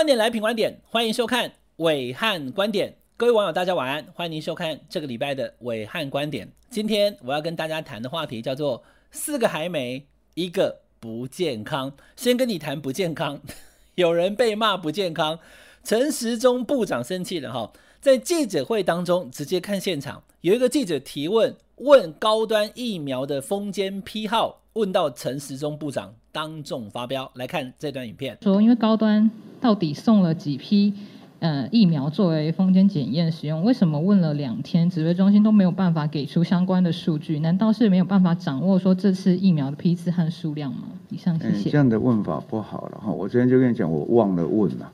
观点来品观点，欢迎收看伟汉观点。各位网友，大家晚安，欢迎您收看这个礼拜的伟汉观点。今天我要跟大家谈的话题叫做“四个还没，一个不健康”。先跟你谈不健康，有人被骂不健康，陈时中部长生气了哈，在记者会当中直接看现场，有一个记者提问，问高端疫苗的封签批号，问到陈时中部长当众发飙。来看这段影片，说因为高端到底送了几批？呃，疫苗作为封间检验使用，为什么问了两天，指挥中心都没有办法给出相关的数据？难道是没有办法掌握说这次疫苗的批次和数量吗？以上谢谢。嗯，这样的问法不好了哈，我昨天就跟你讲，我忘了问了，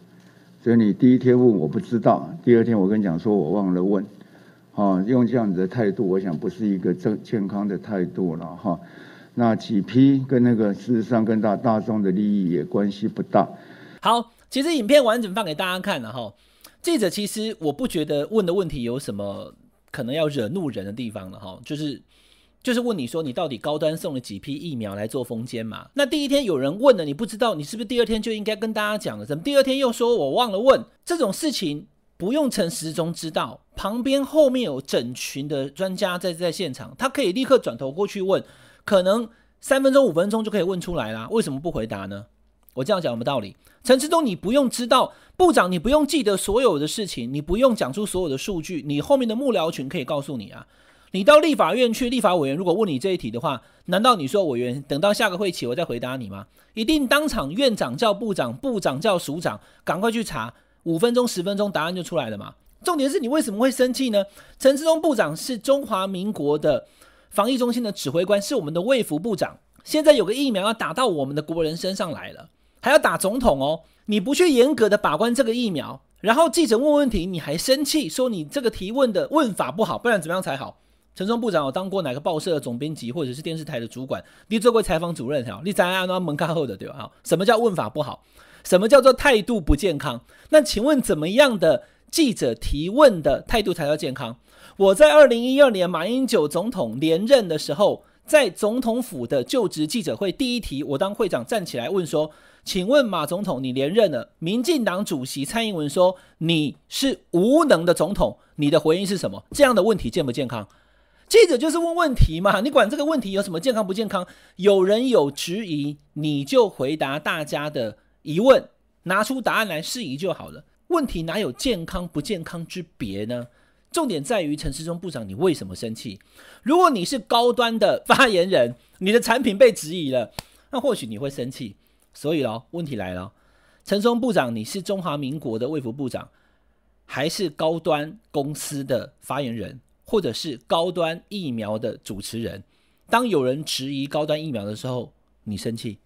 所以你第一天问我不知道，第二天我跟你讲说我忘了问，哈，用这样子的态度，我想不是一个正健康的态度了哈。那几批跟那个事实上跟大大众的利益也关系不大。好。其实影片完整放给大家看了哈，记者其实我不觉得问的问题有什么可能要惹怒人的地方了哈，就是就是问你说你到底高端送了几批疫苗来做封签嘛？那第一天有人问了你不知道，你是不是第二天就应该跟大家讲了？怎么第二天又说我忘了问？这种事情不用陈时中知道，旁边后面有整群的专家在在现场，他可以立刻转头过去问，可能三分钟五分钟就可以问出来啦。为什么不回答呢？我这样讲有没道理？陈时中，你不用知道，部长，你不用记得所有的事情，你不用讲出所有的数据，你后面的幕僚群可以告诉你啊。你到立法院去，立法委员如果问你这一题的话，难道你说委员等到下个会期我再回答你吗？一定当场院长叫部长，部长叫署长，赶快去查，五分钟十分钟答案就出来了嘛。重点是你为什么会生气呢？陈时中部长是中华民国的防疫中心的指挥官，是我们的卫福部长，现在有个疫苗要打到我们的国人身上来了。还要打总统哦！你不去严格的把关这个疫苗，然后记者问问题，你还生气说你这个提问的问法不好，不然怎么样才好？陈松部长有当过哪个报社的总编辑，或者是电视台的主管？你做过采访主任哈？你在安那门卡后的对吧？什么叫问法不好？什么叫做态度不健康？那请问怎么样的记者提问的态度才叫健康？我在二零一二年马英九总统连任的时候，在总统府的就职记者会第一题，我当会长站起来问说。请问马总统，你连任了，民进党主席蔡英文说你是无能的总统，你的回应是什么？这样的问题健不健康？记者就是问问题嘛，你管这个问题有什么健康不健康？有人有质疑，你就回答大家的疑问，拿出答案来释疑就好了。问题哪有健康不健康之别呢？重点在于陈时中部长，你为什么生气？如果你是高端的发言人，你的产品被质疑了，那或许你会生气。所以喽，问题来了，陈时中部长，你是中华民国的卫福部长，还是高端公司的发言人，或者是高端疫苗的主持人？当有人质疑高端疫苗的时候，你生气，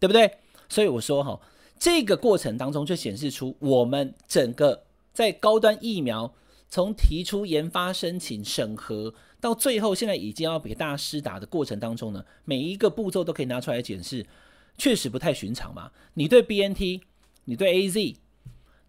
对不对？所以我说哈，这个过程当中就显示出我们整个在高端疫苗从提出研发申请审核到最后现在已经要给大家施打的过程当中呢，每一个步骤都可以拿出来检视。确实不太寻常嘛。你对 BNT，你对 AZ，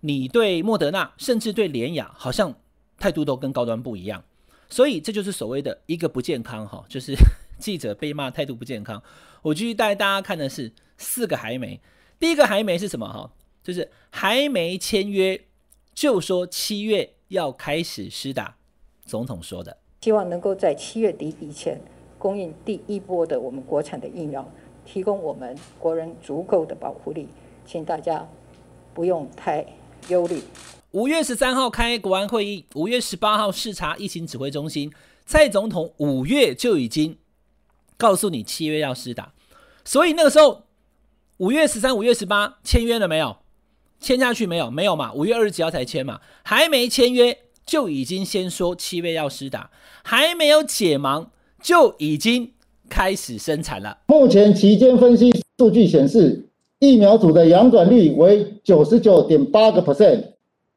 你对莫德纳，甚至对联雅，好像态度都跟高端不一样。所以这就是所谓的一个不健康哈，就是记者被骂态度不健康。我继续带大家看的是四个还没。第一个还没是什么哈？就是还没签约就说七月要开始施打，总统说的，希望能够在七月底以前供应第一波的我们国产的疫苗。提供我们国人足够的保护力，请大家不用太忧虑。五月十三号开国安会议，五月十八号视察疫情指挥中心，蔡总统五月就已经告诉你七月要施打，所以那个时候五月十三、五月十八签约了没有？签下去没有？没有嘛？五月二十几号才签嘛？还没签约就已经先说七月要施打，还没有解盲就已经。开始生产了。目前期间分析数据显示，疫苗组的阳转率为九十九点八个 percent，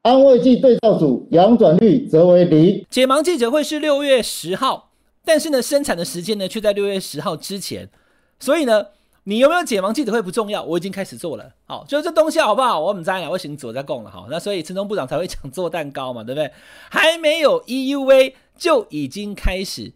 安慰剂对照组阳转率则为零。解盲记者会是六月十号，但是呢，生产的时间呢却在六月十号之前。所以呢，你有没有解盲记者会不重要，我已经开始做了。好，就是这东西好不好？我们在了，我行走在供了。好，那所以陈时中部长才会讲做蛋糕嘛，对不对？还没有 EUA 就已经开始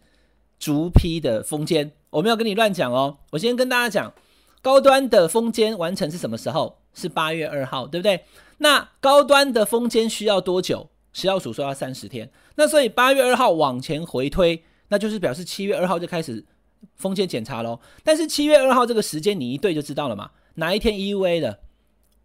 逐批的封签。我没有跟你乱讲哦，我先跟大家讲，高端的封签完成是什么时候？是八月二号，对不对？那高端的封监需要多久？食药署说要三十天。那所以八月二号往前回推，那就是表示七月二号就开始封监检查喽。但是七月二号这个时间你一对就知道了嘛？哪一天 EUA 的？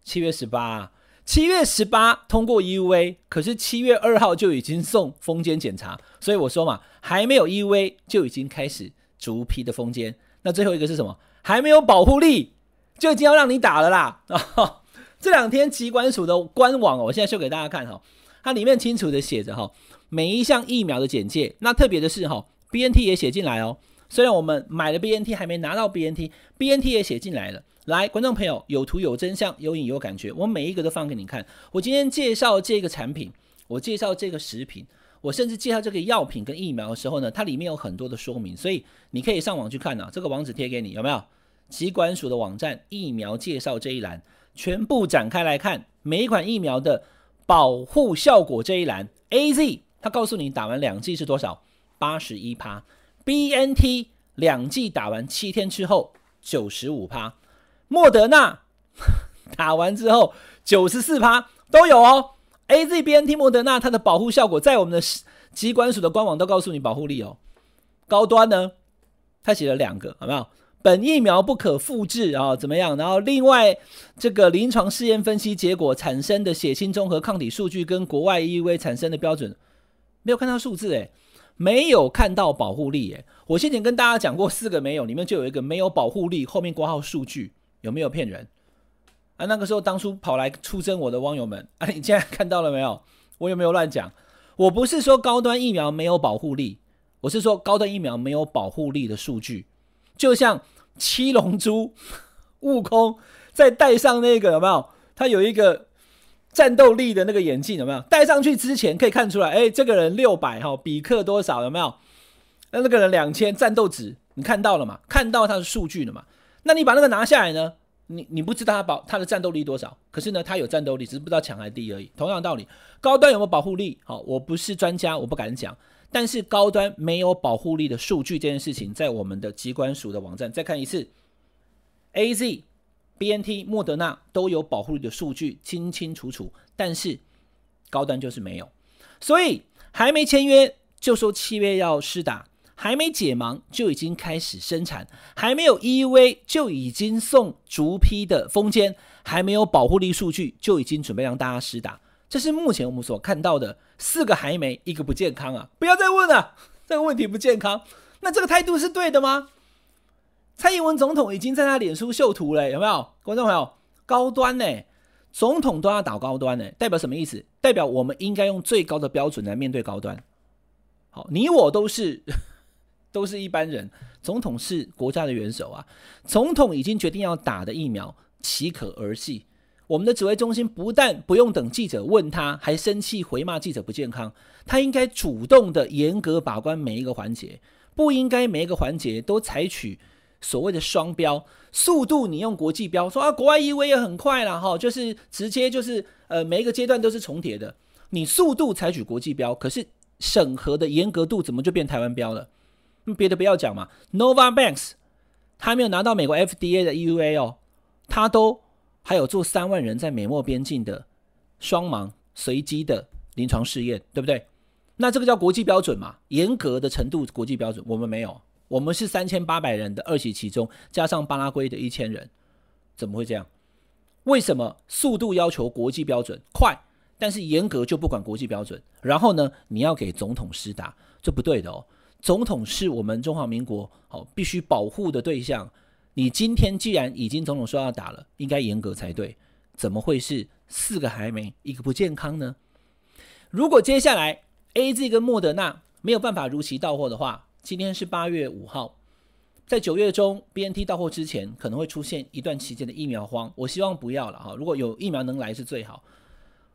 七月十八啊，七月十八通过 EUA，可是七月二号就已经送封监检查，所以我说嘛，还没有 EUA 就已经开始逐批的封监。那最后一个是什么？还没有保护力就已经要让你打了啦！啊，这两天疾管署的官网，我现在秀给大家看哈，它里面清楚的写着哈，每一项疫苗的简介。那特别的是哈，BNT 也写进来哦。虽然我们买了 BNT，还没拿到 BNT，BNT 也写进来了。来，观众朋友，有图有真相，有影有感觉，我每一个都放给你看。我今天介绍这个产品，我介绍这个食品，我甚至介绍这个药品跟疫苗的时候呢，它里面有很多的说明，所以你可以上网去看啊。这个网址贴给你，有没有？疾管署的网站疫苗介绍这一栏，全部展开来看每一款疫苗的保护效果这一栏。AZ 它告诉你打完两剂是多少？八十一趴。BNT 两剂打完七天之后九十五趴。莫德纳 打完之后九十四趴都有哦，A Z B N T 莫德纳它的保护效果在我们的机关署的官网都告诉你保护力哦。高端呢，他写了两个，好没有？本疫苗不可复制啊、怎么样？然后另外这个临床试验分析结果产生的血清综合抗体数据跟国外 E V 产生的标准，没有看到数字诶，没有看到保护力诶。我先前跟大家讲过四个没有，里面就有一个没有保护力，后面挂号数据。有没有骗人啊？那个时候当初跑来出征我的网友们啊，你现在看到了没有？我有没有乱讲？我不是说高端疫苗没有保护力，我是说高端疫苗没有保护力的数据。就像七龙珠，悟空在戴上那个有没有？他有一个战斗力的那个眼镜有没有？戴上去之前可以看出来，哎，这个人六百哈，比克多少有没有？那那个人两千战斗值，你看到了吗？看到他的数据了吗？那你把那个拿下来呢？你你不知道他保他的战斗力多少，可是呢，他有战斗力，只是不知道强还是低而已。同样道理，高端有没有保护力？好，我不是专家，我不敢讲。但是高端没有保护力的数据这件事情，在我们的机关署的网站再看一次 A Z BNT、莫德纳都有保护力的数据，清清楚楚。但是高端就是没有，所以还没签约就说七月要施打。还没解盲就已经开始生产，还没有 E V 就已经送逐批的封签，还没有保护力数据就已经准备让大家施打，这是目前我们所看到的四个还没一个不健康啊！不要再问了，这个问题不健康，那这个态度是对的吗？蔡英文总统已经在他脸书秀图了，有没有？观众朋友，高端呢？总统都要打高端呢，代表什么意思？代表我们应该用最高的标准来面对高端。好，你我都是。都是一般人，总统是国家的元首啊！总统已经决定要打的疫苗，岂可儿戏？我们的指挥中心不但不用等记者问他，还生气回骂记者不健康。他应该主动的严格把关每一个环节，不应该每一个环节都采取所谓的双标速度。你用国际标说啊，国外 EVA 也很快了哈，就是直接就是呃每一个阶段都是重叠的。你速度采取国际标，可是审核的严格度怎么就变台湾标了？别的不要讲嘛，Novavax 他没有拿到美国 FDA 的 EUA 哦，他都还有做三万人在美墨边境的双盲随机的临床试验，对不对？那这个叫国际标准嘛，严格的程度国际标准，我们没有，我们是三千八百人的二期其中加上巴拉圭的一千人，怎么会这样？为什么速度要求国际标准快，但是严格就不管国际标准？然后呢，你要给总统施打，这不对的哦。总统是我们中华民国好必须保护的对象。你今天既然已经总统说要打了，应该严格才对。怎么会是四个还没一个不健康呢？如果接下来 AZ 跟莫德纳没有办法如期到货的话，今天是八月五号，在九月中 BNT 到货之前，可能会出现一段期间的疫苗荒。我希望不要了哈，如果有疫苗能来是最好。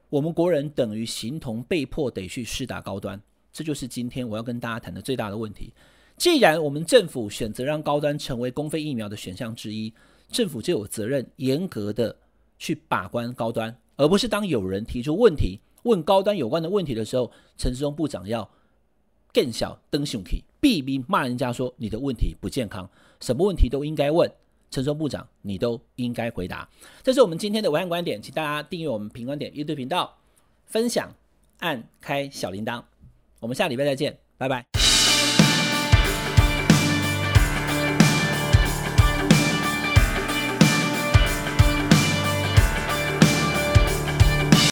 我们国人等于形同被迫得去试打高端。这就是今天我要跟大家谈的最大的问题。既然我们政府选择让高端成为公费疫苗的选项之一，政府就有责任严格的去把关高端，而不是当有人提出问题问高端有关的问题的时候，陈时中部长要更小登熊气，避免骂人家说你的问题不健康，什么问题都应该问。陈松部长，你都应该回答。这是我们今天的文案观点，请大家订阅我们评观点 YouTube 频道，分享，按开小铃铛。我们下礼拜再见，拜拜。